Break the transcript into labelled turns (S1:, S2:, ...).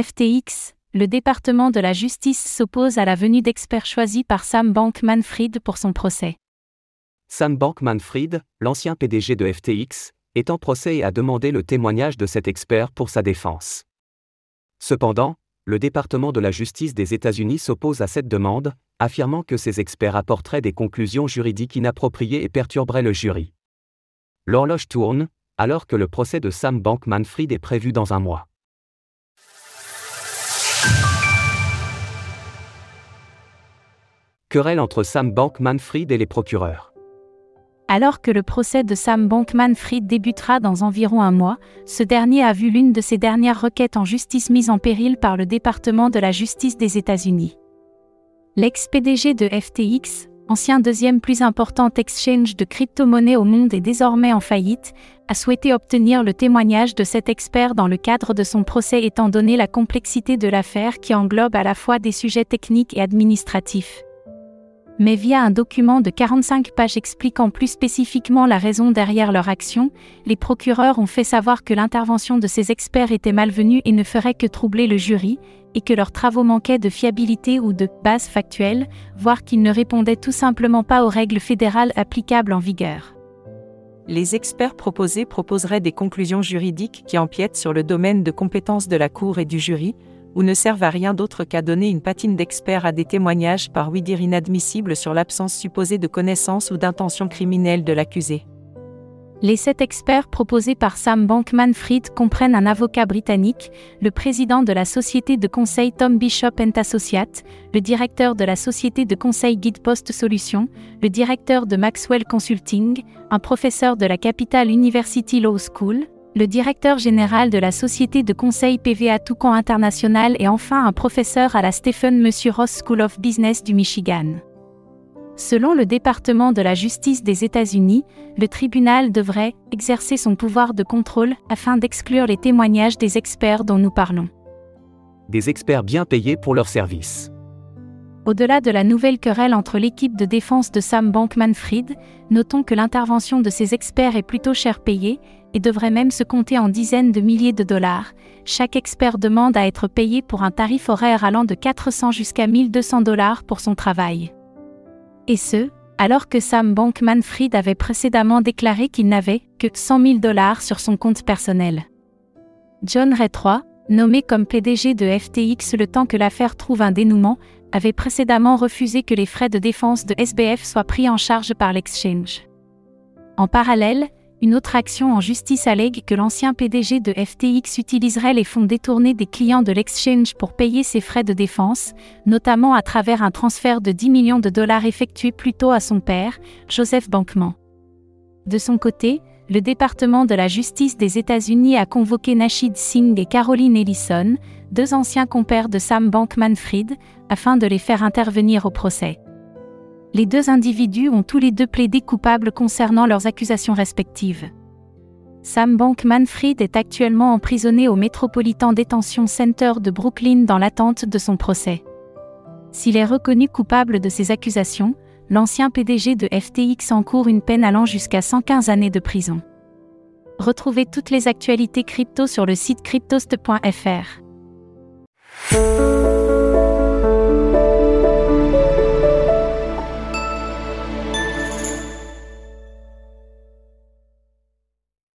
S1: FTX, le département de la justice s'oppose à la venue d'experts choisis par Sam Bankman-Fried pour son procès.
S2: Sam Bankman-Fried, l'ancien PDG de FTX, est en procès et a demandé le témoignage de cet expert pour sa défense. Cependant, le département de la justice des États-Unis s'oppose à cette demande, affirmant que ces experts apporteraient des conclusions juridiques inappropriées et perturberaient le jury. L'horloge tourne, alors que le procès de Sam Bankman-Fried est prévu dans un mois. Querelle entre Sam Bankman-Fried et les procureurs.
S1: Alors que le procès de Sam Bankman-Fried débutera dans environ un mois, ce dernier a vu l'une de ses dernières requêtes en justice mise en péril par le département de la justice des États-Unis. L'ex-PDG de FTX, ancien deuxième plus important exchange de crypto-monnaies au monde et désormais en faillite, a souhaité obtenir le témoignage de cet expert dans le cadre de son procès étant donné la complexité de l'affaire qui englobe à la fois des sujets techniques et administratifs mais via un document de 45 pages expliquant plus spécifiquement la raison derrière leur action, les procureurs ont fait savoir que l'intervention de ces experts était malvenue et ne ferait que troubler le jury, et que leurs travaux manquaient de fiabilité ou de base factuelle, voire qu'ils ne répondaient tout simplement pas aux règles fédérales applicables en vigueur.
S3: Les experts proposés proposeraient des conclusions juridiques qui empiètent sur le domaine de compétences de la Cour et du jury, ou ne servent à rien d'autre qu'à donner une patine d'expert à des témoignages par oui dire inadmissibles sur l'absence supposée de connaissance ou d'intention criminelle de l'accusé.
S1: Les sept experts proposés par Sam Bankman-Fried comprennent un avocat britannique, le président de la société de conseil Tom Bishop Associates, le directeur de la société de conseil Guidepost Solutions, le directeur de Maxwell Consulting, un professeur de la Capital University Law School, le directeur général de la société de conseil PVA Toucan International et enfin un professeur à la Stephen Monsieur Ross School of Business du Michigan. Selon le département de la justice des États-Unis, le tribunal devrait exercer son pouvoir de contrôle afin d'exclure les témoignages des experts dont nous parlons.
S2: Des experts bien payés pour leurs services.
S1: Au-delà de la nouvelle querelle entre l'équipe de défense de Sam Bankman-Fried, notons que l'intervention de ces experts est plutôt cher payée et devrait même se compter en dizaines de milliers de dollars. Chaque expert demande à être payé pour un tarif horaire allant de 400 jusqu'à 1200 dollars pour son travail. Et ce, alors que Sam Bankman-Fried avait précédemment déclaré qu'il n'avait que 100 000 dollars sur son compte personnel. John Ray III, nommé comme PDG de FTX le temps que l'affaire trouve un dénouement, avait précédemment refusé que les frais de défense de SBF soient pris en charge par l'exchange. En parallèle, une autre action en justice allègue que l'ancien PDG de FTX utiliserait les fonds détournés des clients de l'exchange pour payer ses frais de défense, notamment à travers un transfert de 10 millions de dollars effectué plus tôt à son père, Joseph Bankman. De son côté, le département de la justice des États-Unis a convoqué Nashid Singh et Caroline Ellison, deux anciens compères de Sam Bankman-Fried, afin de les faire intervenir au procès. Les deux individus ont tous les deux plaidé coupables concernant leurs accusations respectives. Sam Bankman-Fried est actuellement emprisonné au Metropolitan Detention Center de Brooklyn dans l'attente de son procès. S'il est reconnu coupable de ces accusations, l'ancien PDG de FTX encourt une peine allant jusqu'à 115 années de prison. Retrouvez toutes les actualités crypto sur le site cryptost.fr.